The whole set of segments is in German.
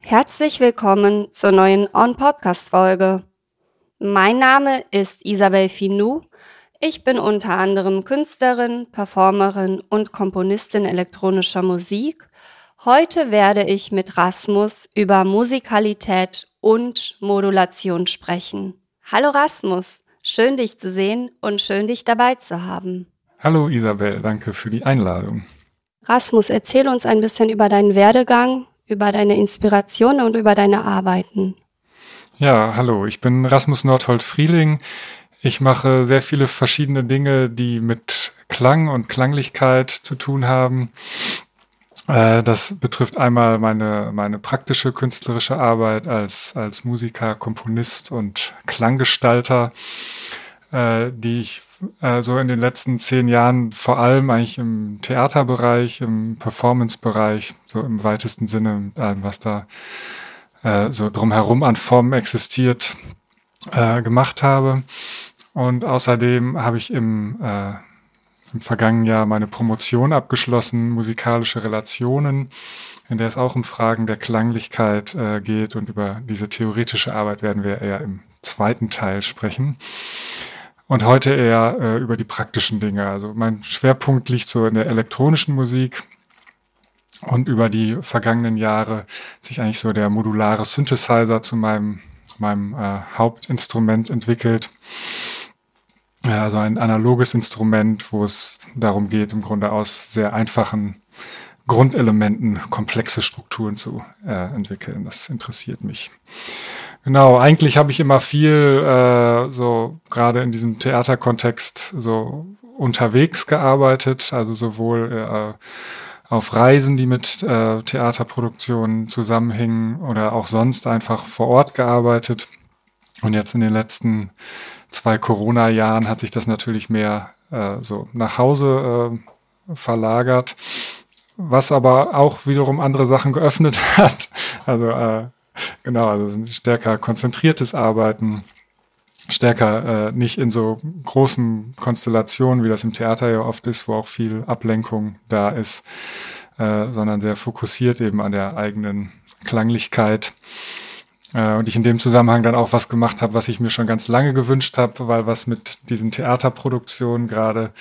Herzlich willkommen zur neuen On-Podcast-Folge. Mein Name ist Isabel Finou. Ich bin unter anderem Künstlerin, Performerin und Komponistin elektronischer Musik. Heute werde ich mit Rasmus über Musikalität und Modulation sprechen. Hallo Rasmus, schön dich zu sehen und schön dich dabei zu haben. Hallo Isabel, danke für die Einladung. Rasmus, erzähl uns ein bisschen über deinen Werdegang, über deine Inspiration und über deine Arbeiten. Ja, hallo, ich bin Rasmus Nordhold Frieling. Ich mache sehr viele verschiedene Dinge, die mit Klang und Klanglichkeit zu tun haben. Äh, das betrifft einmal meine, meine praktische künstlerische Arbeit als, als Musiker, Komponist und Klanggestalter, äh, die ich äh, so in den letzten zehn Jahren vor allem eigentlich im Theaterbereich, im Performancebereich, so im weitesten Sinne mit allem, was da äh, so drumherum an Formen existiert, äh, gemacht habe. Und außerdem habe ich im, äh, im vergangenen Jahr meine Promotion abgeschlossen, musikalische Relationen, in der es auch um Fragen der Klanglichkeit äh, geht. Und über diese theoretische Arbeit werden wir eher im zweiten Teil sprechen. Und heute eher äh, über die praktischen Dinge. Also mein Schwerpunkt liegt so in der elektronischen Musik, und über die vergangenen Jahre sich eigentlich so der modulare Synthesizer zu meinem, meinem äh, Hauptinstrument entwickelt. Also ein analoges Instrument, wo es darum geht, im Grunde aus sehr einfachen Grundelementen komplexe Strukturen zu äh, entwickeln. Das interessiert mich. Genau, eigentlich habe ich immer viel äh, so gerade in diesem Theaterkontext so unterwegs gearbeitet, also sowohl äh, auf Reisen, die mit äh, Theaterproduktionen zusammenhingen oder auch sonst einfach vor Ort gearbeitet. Und jetzt in den letzten zwei Corona-Jahren hat sich das natürlich mehr äh, so nach Hause äh, verlagert, was aber auch wiederum andere Sachen geöffnet hat. Also äh, genau, also ein stärker konzentriertes Arbeiten, stärker äh, nicht in so großen Konstellationen, wie das im Theater ja oft ist, wo auch viel Ablenkung da ist, äh, sondern sehr fokussiert eben an der eigenen Klanglichkeit. Äh, und ich in dem Zusammenhang dann auch was gemacht habe, was ich mir schon ganz lange gewünscht habe, weil was mit diesen Theaterproduktionen gerade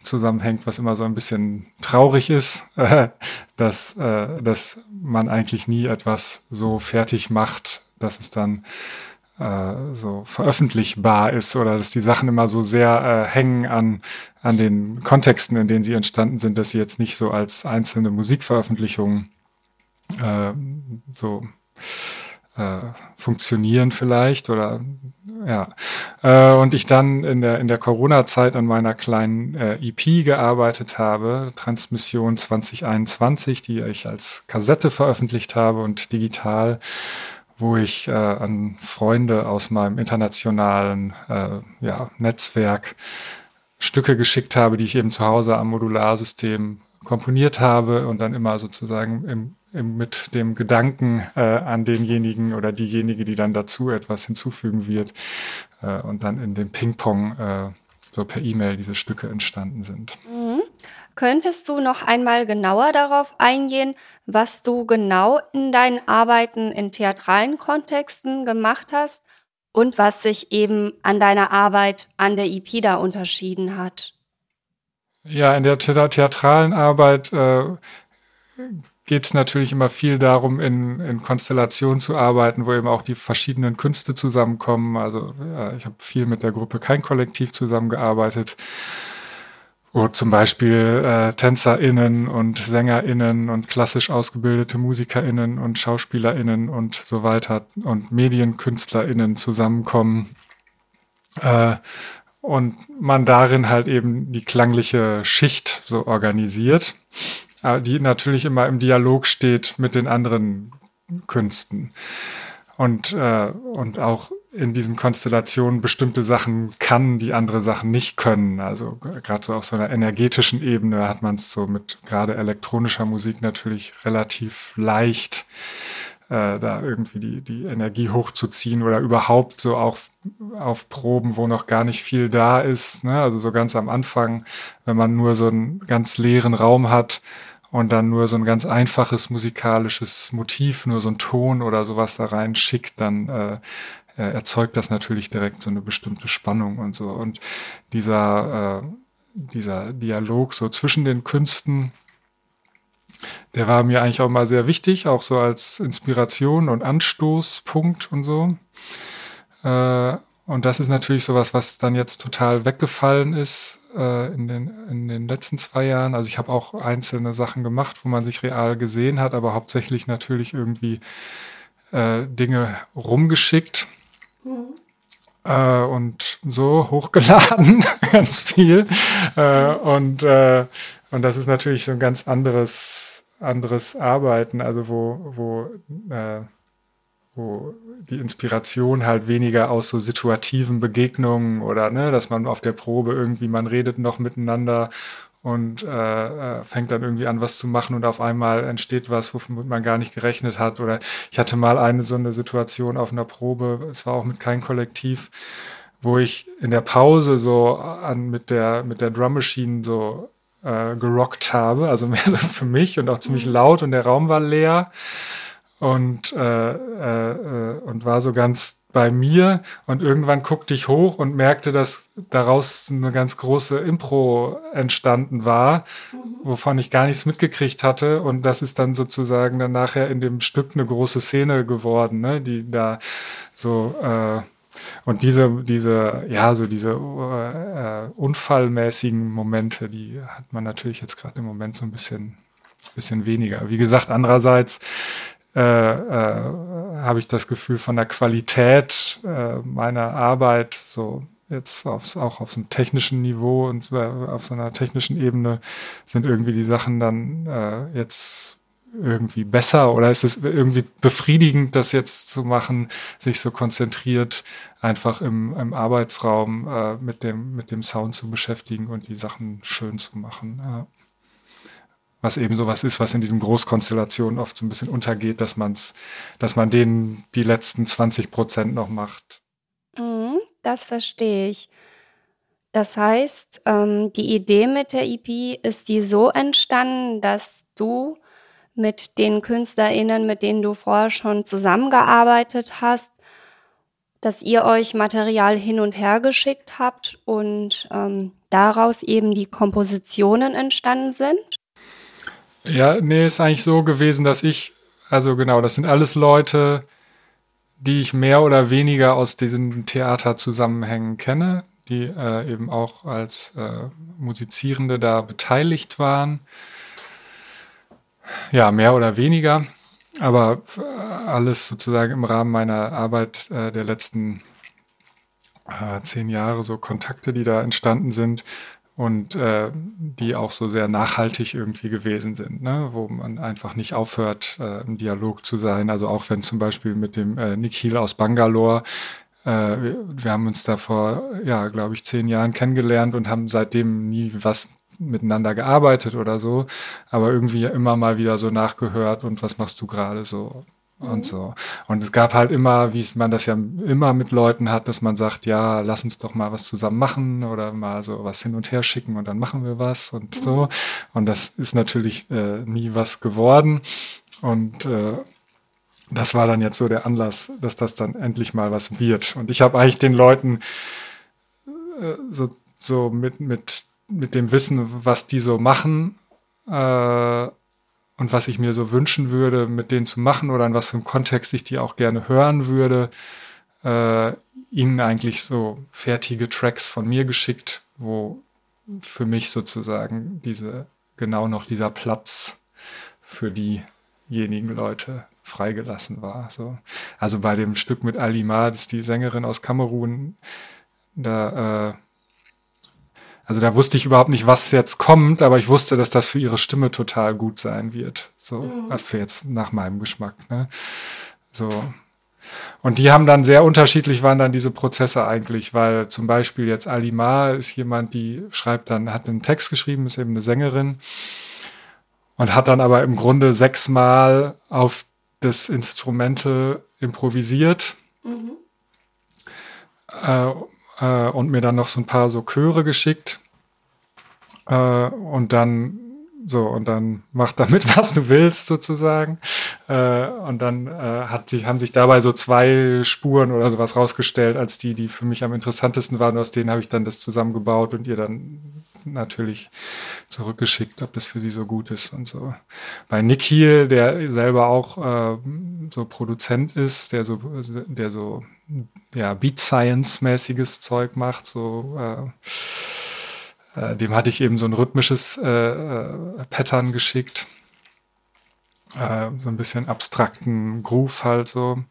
zusammenhängt, was immer so ein bisschen traurig ist, dass, äh, dass man eigentlich nie etwas so fertig macht, dass es dann äh, so veröffentlichbar ist oder dass die Sachen immer so sehr äh, hängen an, an den Kontexten, in denen sie entstanden sind, dass sie jetzt nicht so als einzelne Musikveröffentlichungen äh, so äh, funktionieren vielleicht oder ja. Äh, und ich dann in der in der Corona-Zeit an meiner kleinen äh, EP gearbeitet habe Transmission 2021 die ich als Kassette veröffentlicht habe und digital wo ich äh, an Freunde aus meinem internationalen äh, ja, Netzwerk Stücke geschickt habe, die ich eben zu Hause am Modularsystem komponiert habe und dann immer sozusagen im, im, mit dem Gedanken äh, an denjenigen oder diejenige, die dann dazu etwas hinzufügen wird äh, und dann in dem Ping-Pong äh, so per E-Mail diese Stücke entstanden sind. Mhm. Könntest du noch einmal genauer darauf eingehen, was du genau in deinen Arbeiten in theatralen Kontexten gemacht hast und was sich eben an deiner Arbeit an der EP da unterschieden hat? Ja, in der theatralen Arbeit äh, geht es natürlich immer viel darum, in, in Konstellationen zu arbeiten, wo eben auch die verschiedenen Künste zusammenkommen. Also ja, ich habe viel mit der Gruppe Kein Kollektiv zusammengearbeitet wo zum Beispiel äh, TänzerInnen und SängerInnen und klassisch ausgebildete MusikerInnen und SchauspielerInnen und so weiter und MedienkünstlerInnen zusammenkommen. Äh, und man darin halt eben die klangliche Schicht so organisiert, die natürlich immer im Dialog steht mit den anderen Künsten. Und, äh, und auch in diesen Konstellationen bestimmte Sachen kann, die andere Sachen nicht können. Also gerade so auf so einer energetischen Ebene hat man es so mit gerade elektronischer Musik natürlich relativ leicht, äh, da irgendwie die, die Energie hochzuziehen oder überhaupt so auch auf Proben, wo noch gar nicht viel da ist. Ne? Also so ganz am Anfang, wenn man nur so einen ganz leeren Raum hat und dann nur so ein ganz einfaches musikalisches Motiv, nur so ein Ton oder sowas da rein schickt, dann äh, erzeugt das natürlich direkt so eine bestimmte Spannung und so. Und dieser, äh, dieser Dialog so zwischen den Künsten, der war mir eigentlich auch mal sehr wichtig, auch so als Inspiration und Anstoßpunkt und so. Äh, und das ist natürlich sowas, was dann jetzt total weggefallen ist äh, in, den, in den letzten zwei Jahren. Also ich habe auch einzelne Sachen gemacht, wo man sich real gesehen hat, aber hauptsächlich natürlich irgendwie äh, Dinge rumgeschickt. Mhm. Äh, und so hochgeladen, ganz viel. Äh, und, äh, und das ist natürlich so ein ganz anderes, anderes Arbeiten, also wo, wo äh, wo die Inspiration halt weniger aus so situativen Begegnungen oder ne, dass man auf der Probe irgendwie, man redet noch miteinander und äh, äh, fängt dann irgendwie an, was zu machen und auf einmal entsteht was, womit man gar nicht gerechnet hat. Oder ich hatte mal eine so eine Situation auf einer Probe, es war auch mit kein Kollektiv, wo ich in der Pause so an mit der mit der Drum Machine so äh, gerockt habe, also mehr so für mich und auch ziemlich laut und der Raum war leer und, äh, äh, äh, und war so ganz bei mir und irgendwann guckte ich hoch und merkte, dass daraus eine ganz große Impro entstanden war, mhm. wovon ich gar nichts mitgekriegt hatte und das ist dann sozusagen dann nachher in dem Stück eine große Szene geworden, ne, die da so äh, und diese, diese, ja, so diese äh, unfallmäßigen Momente, die hat man natürlich jetzt gerade im Moment so ein bisschen, bisschen weniger. Wie gesagt, andererseits äh, äh, habe ich das Gefühl von der Qualität äh, meiner Arbeit, so jetzt aufs, auch auf so einem technischen Niveau und äh, auf so einer technischen Ebene sind irgendwie die Sachen dann äh, jetzt irgendwie besser oder ist es irgendwie befriedigend, das jetzt zu machen, sich so konzentriert einfach im, im Arbeitsraum äh, mit, dem, mit dem Sound zu beschäftigen und die Sachen schön zu machen. Ja was eben sowas ist, was in diesen Großkonstellationen oft so ein bisschen untergeht, dass man's, dass man denen die letzten 20 Prozent noch macht. Mhm, das verstehe ich. Das heißt, ähm, die Idee mit der EP ist die so entstanden, dass du mit den KünstlerInnen, mit denen du vorher schon zusammengearbeitet hast, dass ihr euch Material hin und her geschickt habt und ähm, daraus eben die Kompositionen entstanden sind? Ja, nee, ist eigentlich so gewesen, dass ich, also genau, das sind alles Leute, die ich mehr oder weniger aus diesen Theaterzusammenhängen kenne, die äh, eben auch als äh, Musizierende da beteiligt waren. Ja, mehr oder weniger, aber alles sozusagen im Rahmen meiner Arbeit äh, der letzten äh, zehn Jahre, so Kontakte, die da entstanden sind, und äh, die auch so sehr nachhaltig irgendwie gewesen sind, ne? wo man einfach nicht aufhört, äh, im Dialog zu sein. Also auch wenn zum Beispiel mit dem äh, Nikhil aus Bangalore, äh, wir, wir haben uns da vor, ja, glaube ich, zehn Jahren kennengelernt und haben seitdem nie was miteinander gearbeitet oder so, aber irgendwie immer mal wieder so nachgehört und was machst du gerade so und mhm. so. Und es gab halt immer, wie man das ja immer mit Leuten hat, dass man sagt, ja, lass uns doch mal was zusammen machen oder mal so was hin und her schicken und dann machen wir was und so. Mhm. Und das ist natürlich äh, nie was geworden. Und äh, das war dann jetzt so der Anlass, dass das dann endlich mal was wird. Und ich habe eigentlich den Leuten äh, so, so mit, mit, mit dem Wissen, was die so machen, äh, und was ich mir so wünschen würde, mit denen zu machen oder in was für einem Kontext ich die auch gerne hören würde, äh, ihnen eigentlich so fertige Tracks von mir geschickt, wo für mich sozusagen diese genau noch dieser Platz für diejenigen Leute freigelassen war. So. Also bei dem Stück mit Alima, das ist die Sängerin aus Kamerun, da äh, also da wusste ich überhaupt nicht, was jetzt kommt, aber ich wusste, dass das für ihre Stimme total gut sein wird. So, mhm. also für jetzt nach meinem Geschmack. Ne? So. Und die haben dann sehr unterschiedlich waren dann diese Prozesse eigentlich, weil zum Beispiel jetzt Alima ist jemand, die schreibt dann, hat einen Text geschrieben, ist eben eine Sängerin und hat dann aber im Grunde sechsmal auf das Instrumente improvisiert. Mhm. Äh, äh, und mir dann noch so ein paar so Chöre geschickt. Äh, und dann so, und dann mach damit, was du willst, sozusagen. Äh, und dann äh, hat sich, haben sich dabei so zwei Spuren oder sowas rausgestellt, als die, die für mich am interessantesten waren. Aus denen habe ich dann das zusammengebaut und ihr dann natürlich zurückgeschickt, ob das für sie so gut ist und so. Bei Nick Heel, der selber auch äh, so Produzent ist, der so, der so ja, Beat Science-mäßiges Zeug macht, so äh, äh, dem hatte ich eben so ein rhythmisches äh, äh, Pattern geschickt. Äh, so ein bisschen abstrakten Groove halt so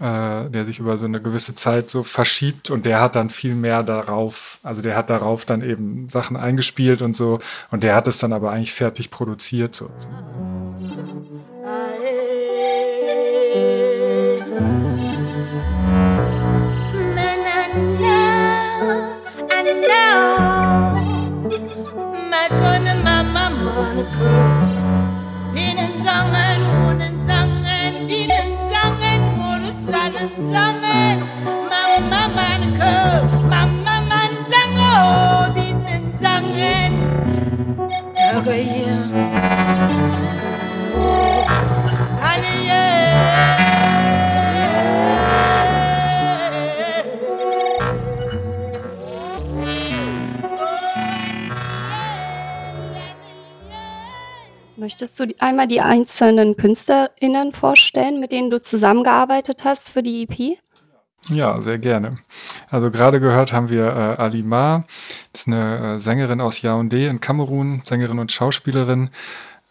äh, der sich über so eine gewisse Zeit so verschiebt und der hat dann viel mehr darauf, also der hat darauf dann eben Sachen eingespielt und so und der hat es dann aber eigentlich fertig produziert. So. Möchtest du einmal die einzelnen KünstlerInnen vorstellen, mit denen du zusammengearbeitet hast für die EP? Ja, sehr gerne. Also gerade gehört haben wir äh, Ali Ma, das ist eine äh, Sängerin aus Yaoundé in Kamerun, Sängerin und Schauspielerin.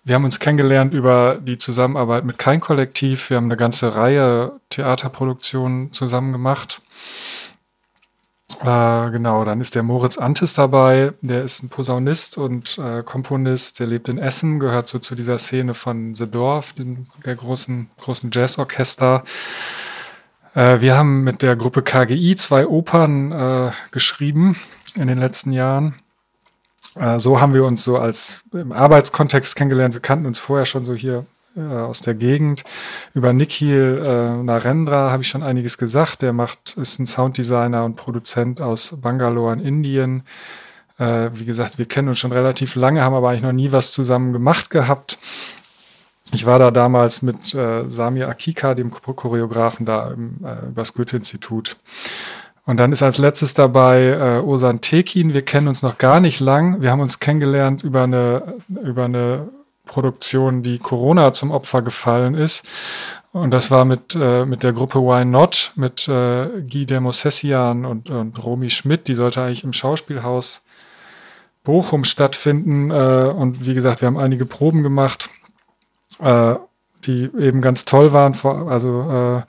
Wir haben uns kennengelernt über die Zusammenarbeit mit Kein Kollektiv. Wir haben eine ganze Reihe Theaterproduktionen zusammen gemacht. Äh, genau, dann ist der Moritz Antis dabei, der ist ein Posaunist und äh, Komponist, der lebt in Essen, gehört so zu dieser Szene von The Dorf, dem, der großen, großen Jazzorchester. Äh, wir haben mit der Gruppe KGI zwei Opern äh, geschrieben in den letzten Jahren. Äh, so haben wir uns so als im Arbeitskontext kennengelernt. Wir kannten uns vorher schon so hier äh, aus der Gegend. Über Nikhil äh, Narendra habe ich schon einiges gesagt. Der macht, ist ein Sounddesigner und Produzent aus Bangalore in Indien. Äh, wie gesagt, wir kennen uns schon relativ lange, haben aber eigentlich noch nie was zusammen gemacht gehabt. Ich war da damals mit äh, Samir Akika, dem Choreografen, da im, äh, übers Goethe-Institut. Und dann ist als letztes dabei äh, Osan Tekin. Wir kennen uns noch gar nicht lang. Wir haben uns kennengelernt über eine, über eine Produktion, die Corona zum Opfer gefallen ist. Und das war mit, äh, mit der Gruppe Why Not, mit äh, Guy Demosessian und, und Romy Schmidt. Die sollte eigentlich im Schauspielhaus Bochum stattfinden. Äh, und wie gesagt, wir haben einige Proben gemacht, äh, die eben ganz toll waren, vor, also äh,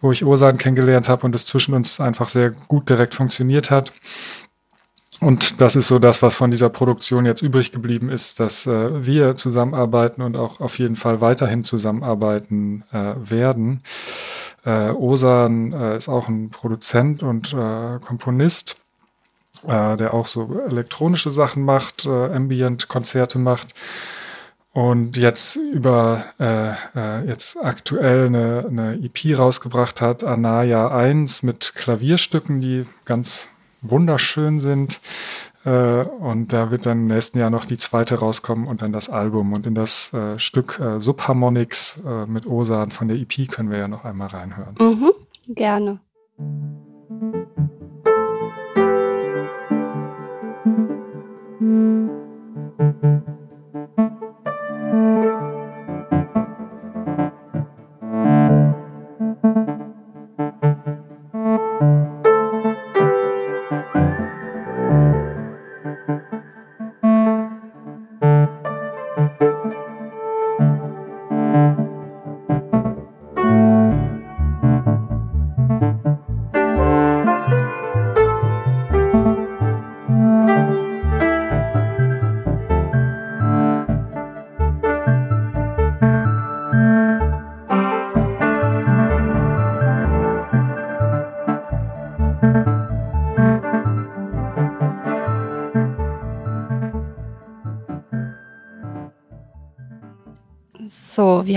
wo ich Ursachen kennengelernt habe und es zwischen uns einfach sehr gut direkt funktioniert hat. Und das ist so das, was von dieser Produktion jetzt übrig geblieben ist, dass äh, wir zusammenarbeiten und auch auf jeden Fall weiterhin zusammenarbeiten äh, werden. Äh, Osan äh, ist auch ein Produzent und äh, Komponist, äh, der auch so elektronische Sachen macht, äh, Ambient-Konzerte macht. Und jetzt über jetzt aktuell eine, eine EP rausgebracht hat, Anaya 1 mit Klavierstücken, die ganz wunderschön sind. Äh, und da wird dann im nächsten Jahr noch die zweite rauskommen und dann das Album. Und in das äh, Stück äh, Subharmonics äh, mit Osan von der EP können wir ja noch einmal reinhören. Mhm, gerne. So,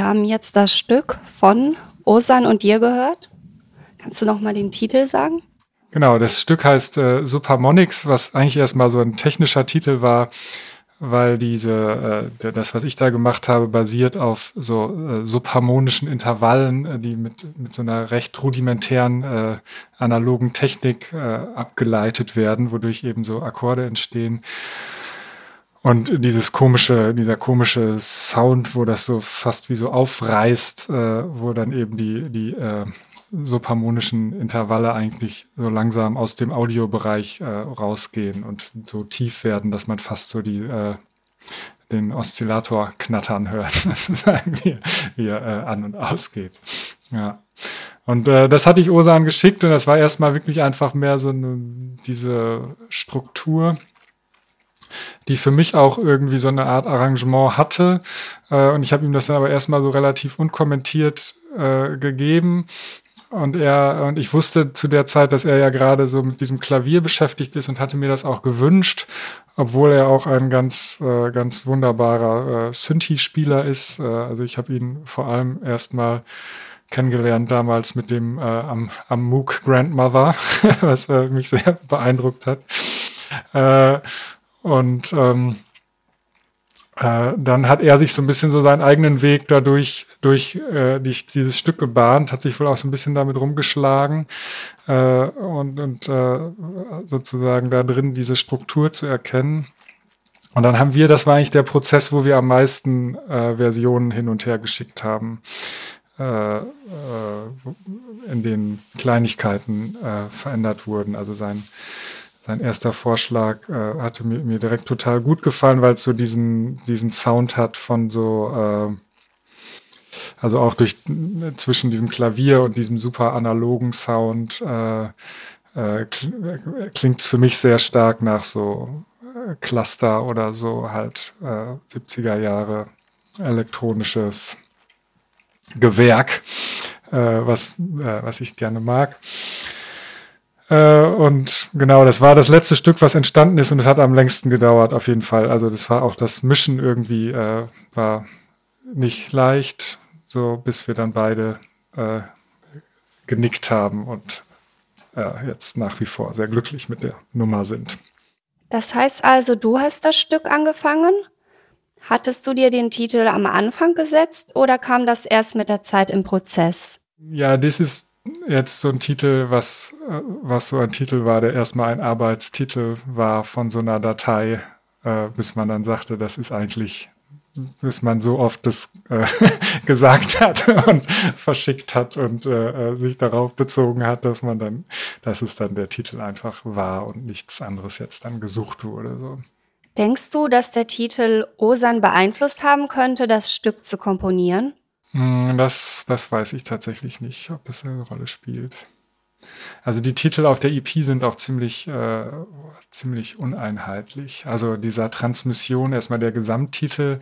haben jetzt das Stück von Osan und dir gehört. Kannst du noch mal den Titel sagen? Genau, das Stück heißt äh, Supermonics, was eigentlich erstmal so ein technischer Titel war, weil diese, äh, das, was ich da gemacht habe, basiert auf so äh, subharmonischen Intervallen, äh, die mit, mit so einer recht rudimentären äh, analogen Technik äh, abgeleitet werden, wodurch eben so Akkorde entstehen. Und dieses komische, dieser komische Sound, wo das so fast wie so aufreißt, äh, wo dann eben die, die äh, subharmonischen Intervalle eigentlich so langsam aus dem Audiobereich äh, rausgehen und so tief werden, dass man fast so die äh, den Oszillator knattern hört, sozusagen, wie, wie er äh, an und ausgeht. Ja. Und äh, das hatte ich Osan geschickt und das war erstmal wirklich einfach mehr so eine, diese Struktur, die für mich auch irgendwie so eine Art Arrangement hatte. Äh, und ich habe ihm das dann aber erstmal so relativ unkommentiert äh, gegeben. Und er, und ich wusste zu der Zeit, dass er ja gerade so mit diesem Klavier beschäftigt ist und hatte mir das auch gewünscht, obwohl er auch ein ganz, äh, ganz wunderbarer äh, Synthi-Spieler ist. Äh, also ich habe ihn vor allem erstmal kennengelernt damals mit dem äh, am, am MOOC Grandmother, was äh, mich sehr beeindruckt hat. Äh, und ähm, äh, dann hat er sich so ein bisschen so seinen eigenen Weg dadurch durch äh, die, dieses Stück gebahnt, hat sich wohl auch so ein bisschen damit rumgeschlagen äh, und, und äh, sozusagen da drin diese Struktur zu erkennen. Und dann haben wir, das war eigentlich der Prozess, wo wir am meisten äh, Versionen hin und her geschickt haben, äh, äh, in denen Kleinigkeiten äh, verändert wurden. Also sein sein erster Vorschlag äh, hatte mir, mir direkt total gut gefallen, weil es so diesen, diesen Sound hat von so, äh, also auch durch zwischen diesem Klavier und diesem super analogen Sound äh, äh, klingt es für mich sehr stark nach so äh, Cluster oder so halt äh, 70er Jahre elektronisches Gewerk, äh, was, äh, was ich gerne mag. Äh, und genau, das war das letzte Stück, was entstanden ist und es hat am längsten gedauert, auf jeden Fall. Also das war auch das Mischen irgendwie, äh, war nicht leicht, so bis wir dann beide äh, genickt haben und äh, jetzt nach wie vor sehr glücklich mit der Nummer sind. Das heißt also, du hast das Stück angefangen? Hattest du dir den Titel am Anfang gesetzt oder kam das erst mit der Zeit im Prozess? Ja, das ist jetzt so ein Titel, was, was so ein Titel war, der erstmal ein Arbeitstitel war von so einer Datei, äh, bis man dann sagte, das ist eigentlich, bis man so oft das äh, gesagt hat und verschickt hat und äh, sich darauf bezogen hat, dass man dann, dass es dann der Titel einfach war und nichts anderes jetzt dann gesucht wurde. So. Denkst du, dass der Titel Osan beeinflusst haben könnte, das Stück zu komponieren? Hm, das, das weiß ich tatsächlich nicht, ob das eine Rolle spielt. Also die Titel auf der EP sind auch ziemlich, äh, ziemlich uneinheitlich. Also dieser Transmission, erstmal der Gesamttitel,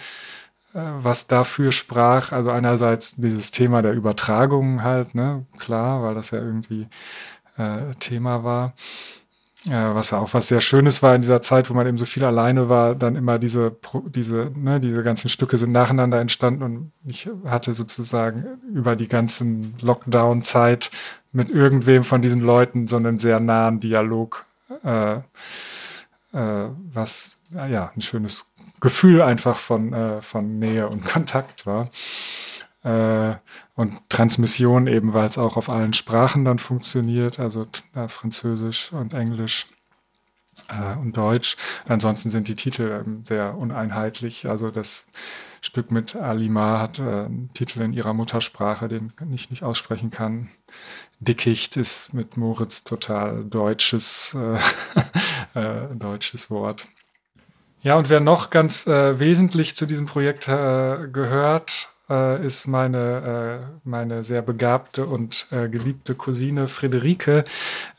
äh, was dafür sprach. Also einerseits dieses Thema der Übertragung halt, ne, klar, weil das ja irgendwie äh, Thema war. Ja, was ja auch was sehr Schönes war in dieser Zeit, wo man eben so viel alleine war, dann immer diese, diese, ne, diese ganzen Stücke sind nacheinander entstanden und ich hatte sozusagen über die ganzen Lockdown-Zeit mit irgendwem von diesen Leuten so einen sehr nahen Dialog, äh, äh, was ja ein schönes Gefühl einfach von, äh, von Nähe und Kontakt war. Äh, und Transmission eben, weil es auch auf allen Sprachen dann funktioniert, also äh, Französisch und Englisch äh, und Deutsch. Ansonsten sind die Titel ähm, sehr uneinheitlich. Also das Stück mit Alima hat äh, einen Titel in ihrer Muttersprache, den ich nicht aussprechen kann. Dickicht ist mit Moritz total deutsches, äh, äh, deutsches Wort. Ja, und wer noch ganz äh, wesentlich zu diesem Projekt äh, gehört, äh, ist meine, äh, meine sehr begabte und äh, geliebte Cousine Friederike,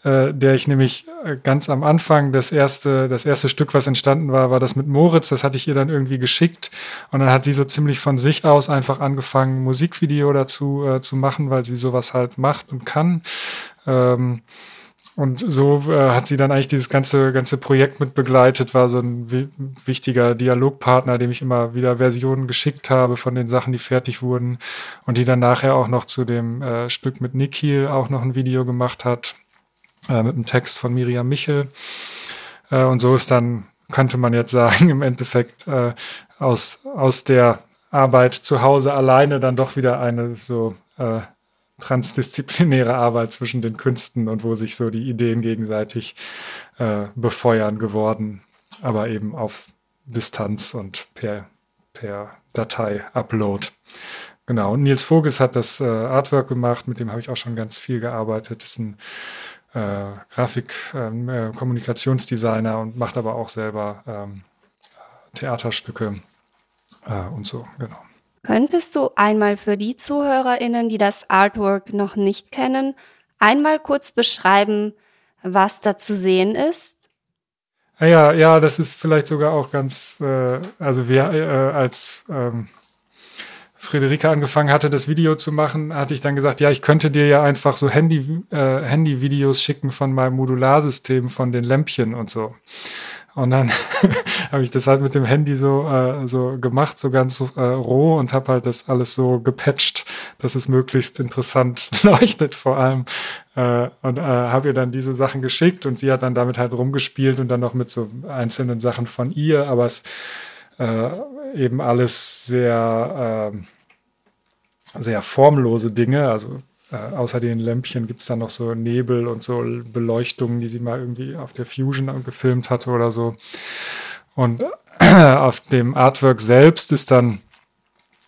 äh, der ich nämlich äh, ganz am Anfang das erste, das erste Stück, was entstanden war, war das mit Moritz. Das hatte ich ihr dann irgendwie geschickt und dann hat sie so ziemlich von sich aus einfach angefangen, Musikvideo dazu äh, zu machen, weil sie sowas halt macht und kann. Ähm, und so äh, hat sie dann eigentlich dieses ganze, ganze Projekt mit begleitet, war so ein wichtiger Dialogpartner, dem ich immer wieder Versionen geschickt habe von den Sachen, die fertig wurden und die dann nachher auch noch zu dem äh, Stück mit Nikhil auch noch ein Video gemacht hat, äh, mit einem Text von Miriam Michel. Äh, und so ist dann, könnte man jetzt sagen, im Endeffekt äh, aus, aus der Arbeit zu Hause alleine dann doch wieder eine so äh, transdisziplinäre Arbeit zwischen den Künsten und wo sich so die Ideen gegenseitig äh, befeuern geworden, aber eben auf Distanz und per, per Datei-Upload. Genau, und Nils Voges hat das äh, Artwork gemacht, mit dem habe ich auch schon ganz viel gearbeitet. Ist ein äh, Grafik-, ähm, äh, und macht aber auch selber ähm, Theaterstücke äh, und so, genau. Könntest du einmal für die ZuhörerInnen, die das Artwork noch nicht kennen, einmal kurz beschreiben, was da zu sehen ist? Ja, ja, das ist vielleicht sogar auch ganz, äh, also wir äh, als ähm, Friederike angefangen hatte, das Video zu machen, hatte ich dann gesagt, ja, ich könnte dir ja einfach so Handy, äh, Handy-Videos schicken von meinem Modularsystem, von den Lämpchen und so. Und dann habe ich das halt mit dem Handy so, äh, so gemacht, so ganz äh, roh und habe halt das alles so gepatcht, dass es möglichst interessant leuchtet vor allem. Äh, und äh, habe ihr dann diese Sachen geschickt und sie hat dann damit halt rumgespielt und dann noch mit so einzelnen Sachen von ihr, aber es äh, eben alles sehr, äh, sehr formlose Dinge, also äh, außer den Lämpchen gibt es dann noch so Nebel und so Beleuchtungen, die sie mal irgendwie auf der Fusion gefilmt hatte oder so. Und auf dem Artwork selbst ist dann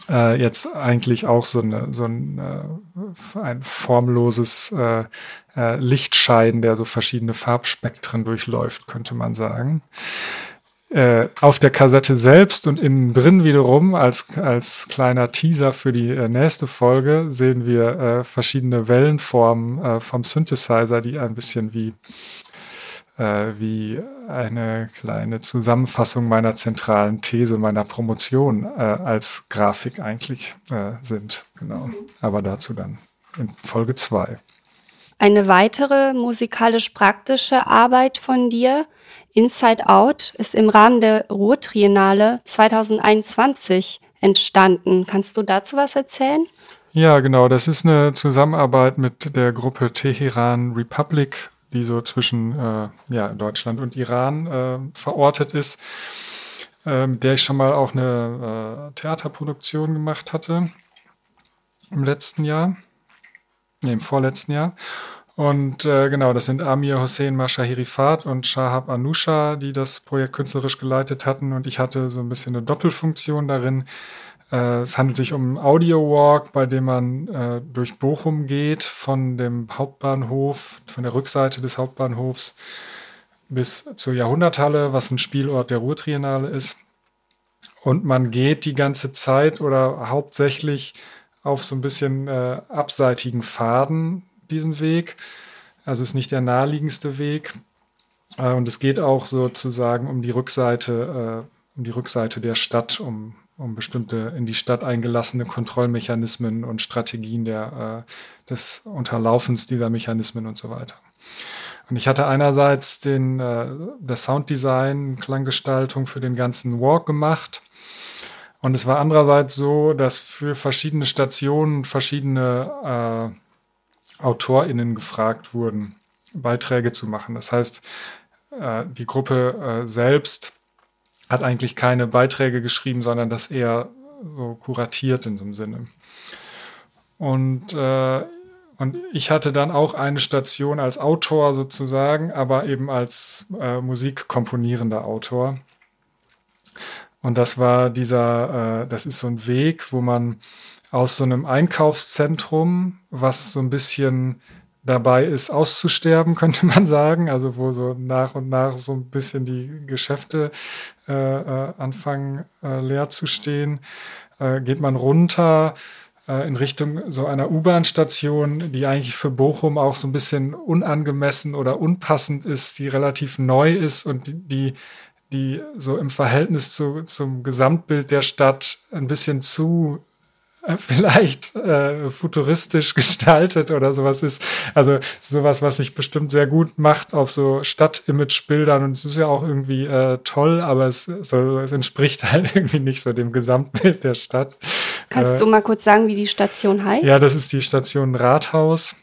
äh, jetzt eigentlich auch so, eine, so ein, äh, ein formloses äh, äh Lichtschein, der so verschiedene Farbspektren durchläuft, könnte man sagen äh, auf der Kassette selbst und innen drin wiederum als, als kleiner Teaser für die äh, nächste Folge sehen wir äh, verschiedene Wellenformen äh, vom Synthesizer, die ein bisschen wie, äh, wie eine kleine Zusammenfassung meiner zentralen These, meiner Promotion äh, als Grafik eigentlich sind. Genau. Aber dazu dann in Folge zwei. Eine weitere musikalisch-praktische Arbeit von dir Inside Out ist im Rahmen der Ruhrtriennale 2021 entstanden. Kannst du dazu was erzählen? Ja, genau. Das ist eine Zusammenarbeit mit der Gruppe Teheran Republic, die so zwischen äh, ja, Deutschland und Iran äh, verortet ist, äh, mit der ich schon mal auch eine äh, Theaterproduktion gemacht hatte im letzten Jahr, nee, im vorletzten Jahr. Und äh, genau, das sind Amir Hossein Mashahirifat und Shahab Anusha, die das Projekt künstlerisch geleitet hatten. Und ich hatte so ein bisschen eine Doppelfunktion darin. Äh, es handelt sich um einen Audio-Walk, bei dem man äh, durch Bochum geht, von dem Hauptbahnhof, von der Rückseite des Hauptbahnhofs bis zur Jahrhunderthalle, was ein Spielort der Ruhrtriennale ist. Und man geht die ganze Zeit oder hauptsächlich auf so ein bisschen äh, abseitigen Faden diesen Weg. Also ist nicht der naheliegendste Weg. Äh, und es geht auch sozusagen um die Rückseite, äh, um die Rückseite der Stadt, um, um bestimmte in die Stadt eingelassene Kontrollmechanismen und Strategien der, äh, des Unterlaufens dieser Mechanismen und so weiter. Und ich hatte einerseits den, äh, das Sounddesign, Klanggestaltung für den ganzen Walk gemacht. Und es war andererseits so, dass für verschiedene Stationen verschiedene äh, AutorInnen gefragt wurden, Beiträge zu machen. Das heißt, äh, die Gruppe äh, selbst hat eigentlich keine Beiträge geschrieben, sondern das eher so kuratiert in so einem Sinne. Und, äh, und ich hatte dann auch eine Station als Autor sozusagen, aber eben als äh, musikkomponierender Autor. Und das war dieser, äh, das ist so ein Weg, wo man aus so einem Einkaufszentrum, was so ein bisschen dabei ist, auszusterben, könnte man sagen. Also wo so nach und nach so ein bisschen die Geschäfte äh, äh, anfangen äh, leer zu stehen. Äh, geht man runter äh, in Richtung so einer U-Bahn-Station, die eigentlich für Bochum auch so ein bisschen unangemessen oder unpassend ist, die relativ neu ist und die, die die so im Verhältnis zu, zum Gesamtbild der Stadt ein bisschen zu äh, vielleicht äh, futuristisch gestaltet oder sowas ist. Also sowas, was sich bestimmt sehr gut macht auf so Stadt-Image-Bildern und es ist ja auch irgendwie äh, toll, aber es, so, es entspricht halt irgendwie nicht so dem Gesamtbild der Stadt. Kannst äh, du mal kurz sagen, wie die Station heißt? Ja, das ist die Station Rathaus.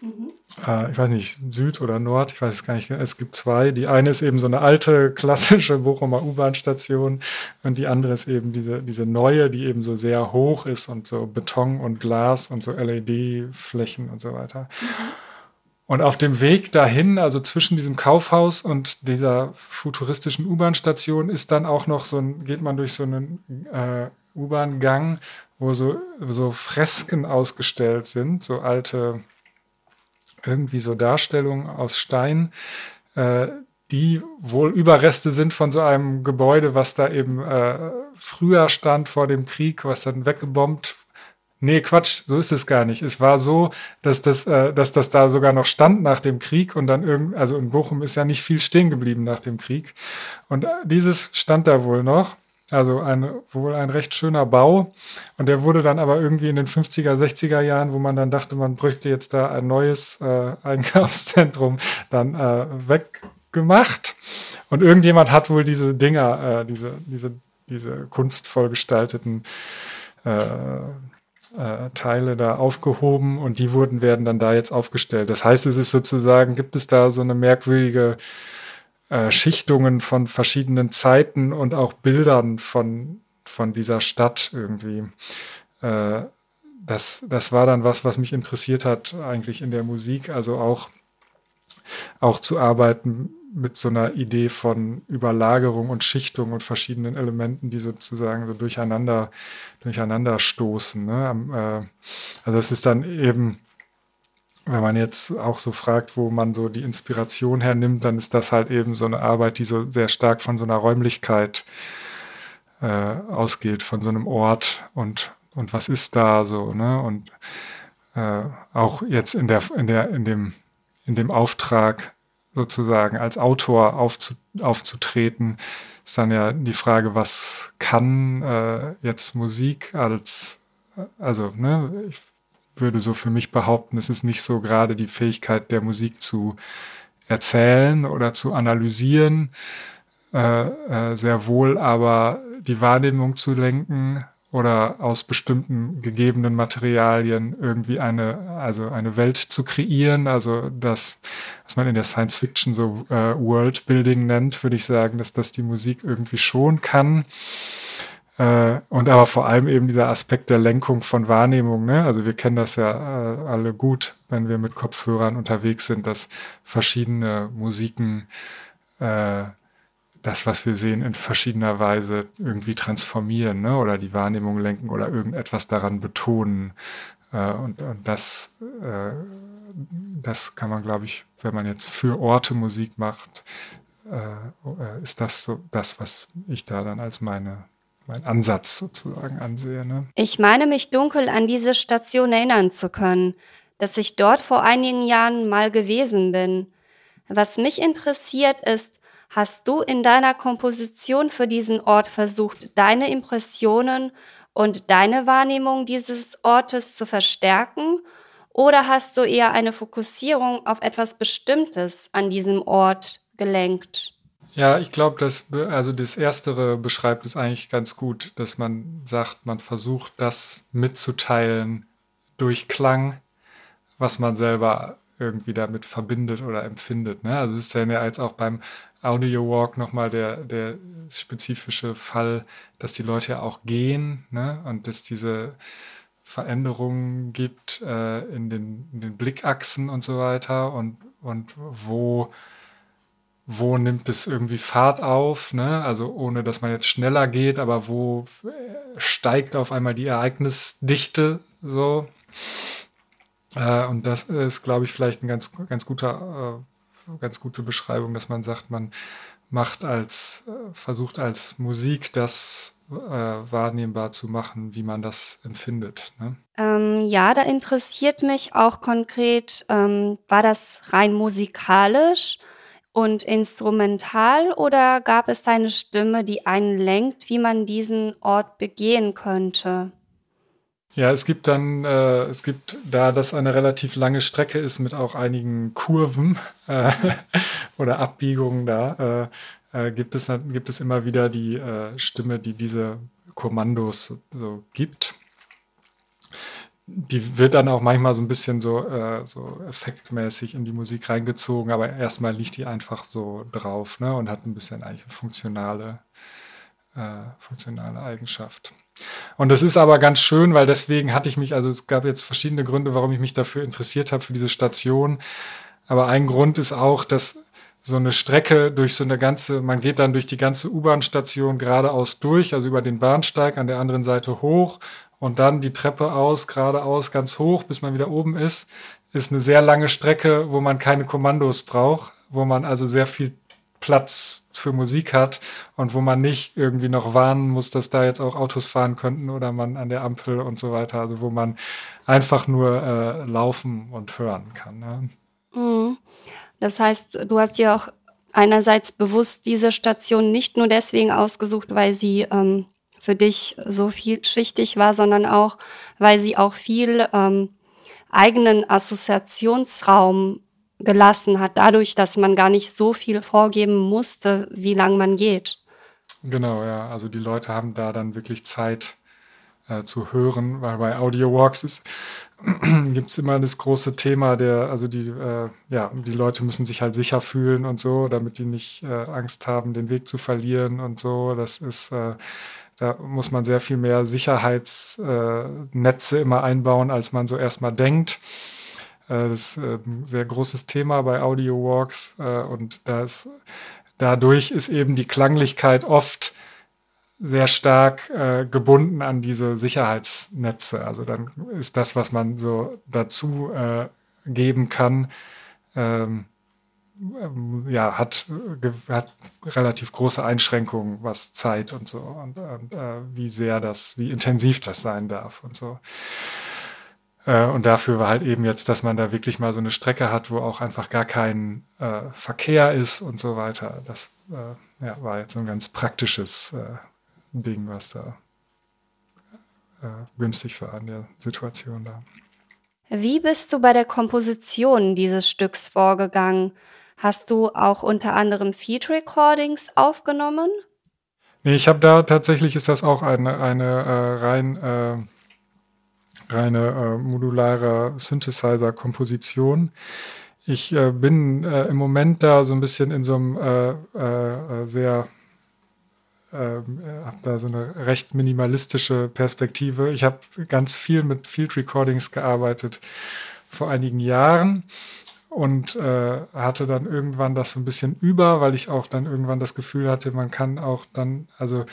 Mhm äh, ich weiß nicht, Süd oder Nord, ich weiß es gar nicht. Es gibt zwei. Die eine ist eben so eine alte, klassische Bochumer U-Bahn-Station und die andere ist eben diese, diese neue, die eben so sehr hoch ist und so Beton und Glas und so LED-Flächen und so weiter. Mhm. Und auf dem Weg dahin, also zwischen diesem Kaufhaus und dieser futuristischen U-Bahn-Station, ist dann auch noch so ein, geht man durch so einen äh, U-Bahn-Gang, wo so, so Fresken ausgestellt sind, so alte irgendwie so Darstellungen aus Stein, äh, die wohl Überreste sind von so einem Gebäude, was da eben äh, früher stand vor dem Krieg, was dann weggebombt. Nee, Quatsch, so ist es gar nicht. Es war so, dass das, äh, dass das da sogar noch stand nach dem Krieg und dann irgend, also in Bochum ist ja nicht viel stehen geblieben nach dem Krieg. Und äh, dieses stand da wohl noch. Also ein, wohl ein recht schöner Bau. Und der wurde dann aber irgendwie in den 50er, 60er Jahren, wo man dann dachte, man bräuchte jetzt da ein neues äh, Einkaufszentrum, dann äh, weggemacht. Und irgendjemand hat wohl diese Dinger, äh, diese, diese, diese kunstvoll gestalteten äh, äh, Teile da aufgehoben und die wurden, werden dann da jetzt aufgestellt. Das heißt, es ist sozusagen, gibt es da so eine merkwürdige äh, Schichtungen von verschiedenen Zeiten und auch Bildern von, von dieser Stadt irgendwie. Äh, das, das war dann was, was mich interessiert hat eigentlich in der Musik, also auch, auch zu arbeiten mit so einer Idee von Überlagerung und Schichtung und verschiedenen Elementen, die sozusagen so durcheinander, durcheinander stoßen. Ne? Äh, also es ist dann eben wenn man jetzt auch so fragt, wo man so die Inspiration hernimmt, dann ist das halt eben so eine Arbeit, die so sehr stark von so einer Räumlichkeit äh, ausgeht, von so einem Ort und, und was ist da so, ne? Und äh, auch jetzt in der, in der, in dem, in dem Auftrag sozusagen als Autor aufzu, aufzutreten, ist dann ja die Frage, was kann äh, jetzt Musik als, also, ne, ich würde so für mich behaupten, es ist nicht so gerade die Fähigkeit der Musik zu erzählen oder zu analysieren, äh, äh, sehr wohl aber die Wahrnehmung zu lenken oder aus bestimmten gegebenen Materialien irgendwie eine, also eine Welt zu kreieren, also das, was man in der Science Fiction so äh, Worldbuilding nennt, würde ich sagen, dass das die Musik irgendwie schon kann. Äh, und aber vor allem eben dieser Aspekt der Lenkung von Wahrnehmung. Ne? Also wir kennen das ja äh, alle gut, wenn wir mit Kopfhörern unterwegs sind, dass verschiedene Musiken äh, das, was wir sehen, in verschiedener Weise irgendwie transformieren ne? oder die Wahrnehmung lenken oder irgendetwas daran betonen. Äh, und, und das, äh, das kann man, glaube ich, wenn man jetzt für Orte Musik macht, äh, ist das so das, was ich da dann als meine mein Ansatz sozusagen ansehe. Ne? Ich meine mich dunkel an diese Station erinnern zu können, dass ich dort vor einigen Jahren mal gewesen bin. Was mich interessiert ist, hast du in deiner Komposition für diesen Ort versucht, deine Impressionen und deine Wahrnehmung dieses Ortes zu verstärken? Oder hast du eher eine Fokussierung auf etwas Bestimmtes an diesem Ort gelenkt? Ja, ich glaube, dass also das Erstere beschreibt es eigentlich ganz gut, dass man sagt, man versucht, das mitzuteilen durch Klang, was man selber irgendwie damit verbindet oder empfindet. Ne? Also es ist ja jetzt auch beim Audio Walk nochmal der, der spezifische Fall, dass die Leute ja auch gehen ne? und dass diese Veränderungen gibt äh, in, den, in den Blickachsen und so weiter und, und wo wo nimmt es irgendwie Fahrt auf, ne? Also ohne dass man jetzt schneller geht, aber wo steigt auf einmal die Ereignisdichte so. Äh, und das ist, glaube ich, vielleicht ein ganz, ganz äh, ganz gute Beschreibung, dass man sagt, man macht als, äh, versucht als Musik das äh, wahrnehmbar zu machen, wie man das empfindet. Ne? Ähm, ja, da interessiert mich auch konkret, ähm, war das rein musikalisch? Und instrumental oder gab es eine Stimme, die einen lenkt, wie man diesen Ort begehen könnte? Ja, es gibt dann, äh, es gibt, da das eine relativ lange Strecke ist mit auch einigen Kurven äh, oder Abbiegungen da, äh, äh, gibt, es, gibt es immer wieder die äh, Stimme, die diese Kommandos so gibt. Die wird dann auch manchmal so ein bisschen so, äh, so effektmäßig in die Musik reingezogen, aber erstmal liegt die einfach so drauf ne, und hat ein bisschen eigentlich funktionale, funktionale Eigenschaft. Und das ist aber ganz schön, weil deswegen hatte ich mich, also es gab jetzt verschiedene Gründe, warum ich mich dafür interessiert habe, für diese Station. Aber ein Grund ist auch, dass so eine Strecke durch so eine ganze, man geht dann durch die ganze U-Bahn-Station geradeaus durch, also über den Bahnsteig an der anderen Seite hoch und dann die Treppe aus, geradeaus ganz hoch, bis man wieder oben ist, ist eine sehr lange Strecke, wo man keine Kommandos braucht, wo man also sehr viel Platz für Musik hat und wo man nicht irgendwie noch warnen muss, dass da jetzt auch Autos fahren könnten oder man an der Ampel und so weiter, also wo man einfach nur äh, laufen und hören kann. Ne? Mhm. Das heißt, du hast dir auch einerseits bewusst diese Station nicht nur deswegen ausgesucht, weil sie ähm, für dich so vielschichtig war, sondern auch, weil sie auch viel ähm, eigenen Assoziationsraum gelassen hat, dadurch, dass man gar nicht so viel vorgeben musste, wie lang man geht. Genau, ja. Also die Leute haben da dann wirklich Zeit äh, zu hören, weil bei Audio Walks gibt es immer das große Thema der, also die, äh, ja, die Leute müssen sich halt sicher fühlen und so, damit die nicht äh, Angst haben, den Weg zu verlieren und so. Das ist, äh, da muss man sehr viel mehr Sicherheitsnetze immer einbauen, als man so erstmal denkt. Äh, das ist äh, ein sehr großes Thema bei Audio Walks äh, und da ist, dadurch ist eben die Klanglichkeit oft sehr stark äh, gebunden an diese Sicherheitsnetze. Also dann ist das, was man so dazu äh, geben kann, ähm, ja, hat, hat relativ große Einschränkungen, was Zeit und so und, und äh, wie sehr das, wie intensiv das sein darf und so. Äh, und dafür war halt eben jetzt, dass man da wirklich mal so eine Strecke hat, wo auch einfach gar kein äh, Verkehr ist und so weiter. Das äh, ja, war jetzt so ein ganz praktisches äh, Ding, was da günstig war an der Situation da. Wie bist du bei der Komposition dieses Stücks vorgegangen? Hast du auch unter anderem Feed Recordings aufgenommen? Nee, ich habe da tatsächlich ist das auch eine, eine äh, rein reine äh, modulare Synthesizer-Komposition. Ich äh, bin äh, im Moment da so ein bisschen in so einem äh, äh, sehr, äh, habe da so eine recht minimalistische Perspektive. Ich habe ganz viel mit Field Recordings gearbeitet vor einigen Jahren und äh, hatte dann irgendwann das so ein bisschen über, weil ich auch dann irgendwann das Gefühl hatte, man kann auch dann, also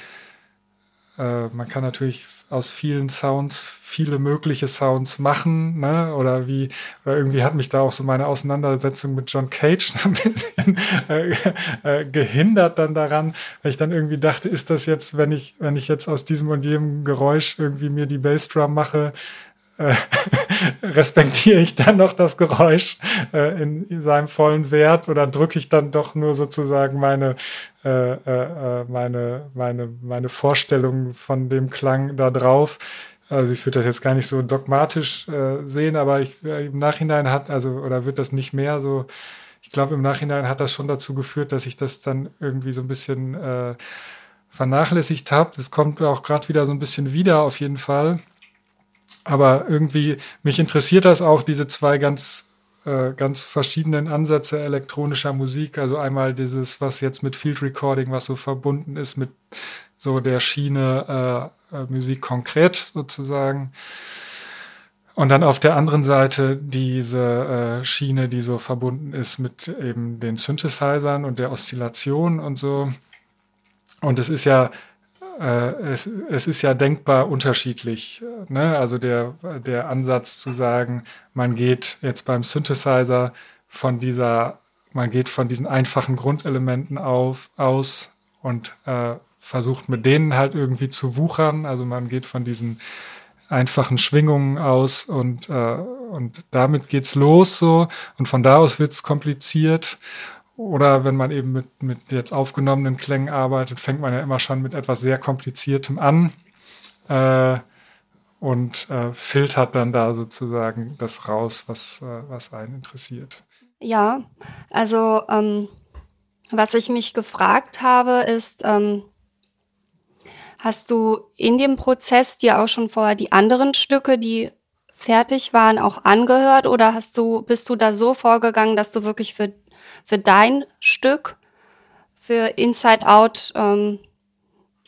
äh, man kann natürlich aus vielen Sounds viele mögliche Sounds machen, ne? Oder wie, oder irgendwie hat mich da auch so meine Auseinandersetzung mit John Cage so ein bisschen äh, äh, gehindert dann daran, weil ich dann irgendwie dachte, ist das jetzt, wenn ich, wenn ich jetzt aus diesem und jedem Geräusch irgendwie mir die Bassdrum mache, äh, respektiere ich dann noch das Geräusch äh, in, in, seinem vollen Wert oder drücke ich dann doch nur sozusagen meine, äh, äh, äh meine, meine, meine Vorstellung von dem Klang da drauf? Also ich würde das jetzt gar nicht so dogmatisch äh, sehen, aber ich, im Nachhinein hat, also, oder wird das nicht mehr so, ich glaube, im Nachhinein hat das schon dazu geführt, dass ich das dann irgendwie so ein bisschen vernachlässigt habe. Das kommt auch gerade wieder so ein bisschen wieder auf jeden Fall aber irgendwie, mich interessiert das auch, diese zwei ganz, äh, ganz verschiedenen Ansätze elektronischer Musik. Also einmal dieses, was jetzt mit Field Recording, was so verbunden ist mit so der Schiene äh, äh, Musik konkret sozusagen. Und dann auf der anderen Seite diese äh, Schiene, die so verbunden ist mit eben den Synthesizern und der Oszillation und so. Und es ist ja es, es ist ja denkbar unterschiedlich. Ne? Also der, der Ansatz zu sagen, man geht jetzt beim Synthesizer von dieser, man geht von diesen einfachen Grundelementen auf, aus und äh, versucht mit denen halt irgendwie zu wuchern. Also man geht von diesen einfachen Schwingungen aus und, äh, und damit geht's los so und von da aus wird's kompliziert oder wenn man eben mit, mit jetzt aufgenommenen Klängen arbeitet, fängt man ja immer schon mit etwas sehr Kompliziertem an. Äh, und äh, filtert dann da sozusagen das raus, was, äh, was einen interessiert. Ja, also ähm, was ich mich gefragt habe, ist, ähm, hast du in dem Prozess dir auch schon vorher die anderen Stücke, die fertig waren, auch angehört oder hast du, bist du da so vorgegangen, dass du wirklich für, für dein Stück, für Inside Out, ähm,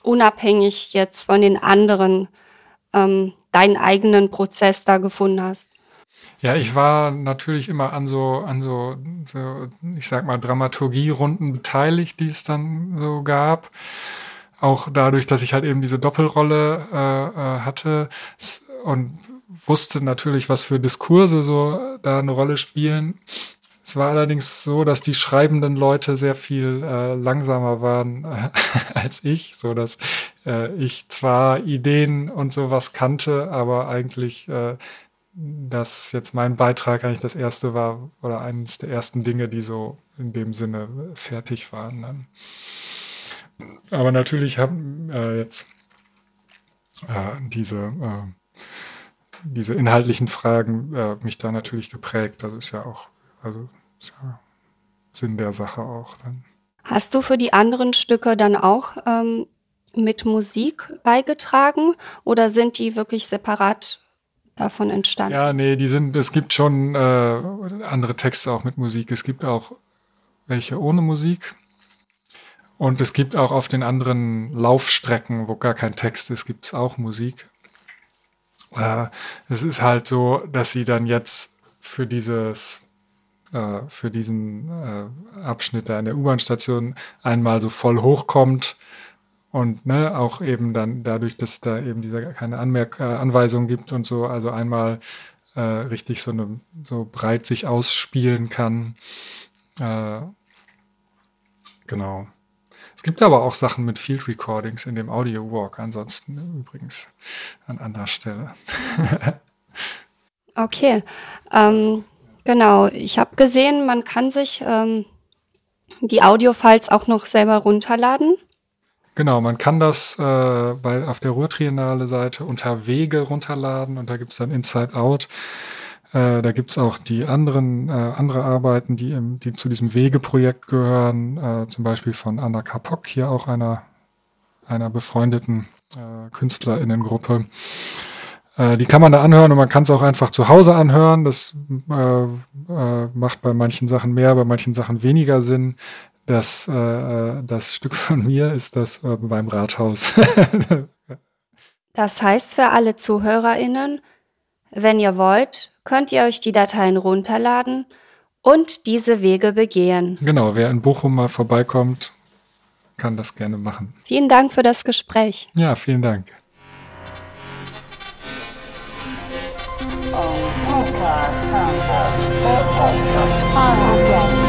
unabhängig jetzt von den anderen, ähm, deinen eigenen Prozess da gefunden hast? Ja, ich war natürlich immer an so, an so, so ich sag mal, Dramaturgierunden beteiligt, die es dann so gab. Auch dadurch, dass ich halt eben diese Doppelrolle äh, äh, hatte und wusste natürlich, was für Diskurse so da eine Rolle spielen. Es war allerdings so, dass die schreibenden Leute sehr viel äh, langsamer waren äh, als ich, so dass äh, ich zwar Ideen und sowas kannte, aber eigentlich äh, dass jetzt mein Beitrag eigentlich das erste war oder eines der ersten Dinge, die so in dem Sinne fertig waren. Dann. Aber natürlich haben äh, jetzt äh, diese, äh, diese inhaltlichen Fragen äh, mich da natürlich geprägt. Das ist ja auch, also ist ja Sinn der Sache auch dann. Hast du für die anderen Stücke dann auch ähm, mit Musik beigetragen oder sind die wirklich separat davon entstanden? Ja, nee, die sind, es gibt schon äh, andere Texte auch mit Musik. Es gibt auch welche ohne Musik. Und es gibt auch auf den anderen Laufstrecken, wo gar kein Text ist, gibt es auch Musik. Äh, es ist halt so, dass sie dann jetzt für dieses äh, für diesen äh, Abschnitt da in der U-Bahn-Station einmal so voll hochkommt und ne, auch eben dann dadurch, dass da eben diese keine Anmerk äh, Anweisung gibt und so, also einmal äh, richtig so, eine, so breit sich ausspielen kann. Äh, genau. Es gibt aber auch Sachen mit Field Recordings in dem Audio Walk, ansonsten übrigens an anderer Stelle. okay, ähm, genau. Ich habe gesehen, man kann sich ähm, die Audio-Files auch noch selber runterladen. Genau, man kann das äh, bei, auf der Ruhrtriennale-Seite unter Wege runterladen und da gibt's dann Inside Out. Äh, da gibt's auch die anderen äh, andere Arbeiten, die, im, die zu diesem Wege-Projekt gehören, äh, zum Beispiel von Anna Kapok, hier auch einer, einer befreundeten äh, KünstlerInnengruppe. Äh, die kann man da anhören und man kann es auch einfach zu Hause anhören. Das äh, äh, macht bei manchen Sachen mehr, bei manchen Sachen weniger Sinn. Das, äh, das Stück von mir ist das äh, beim Rathaus. das heißt für alle ZuhörerInnen, wenn ihr wollt, könnt ihr euch die Dateien runterladen und diese Wege begehen. Genau, wer in Bochum mal vorbeikommt, kann das gerne machen. Vielen Dank für das Gespräch. Ja, vielen Dank. Oh, take Podcast. oh, Podcast.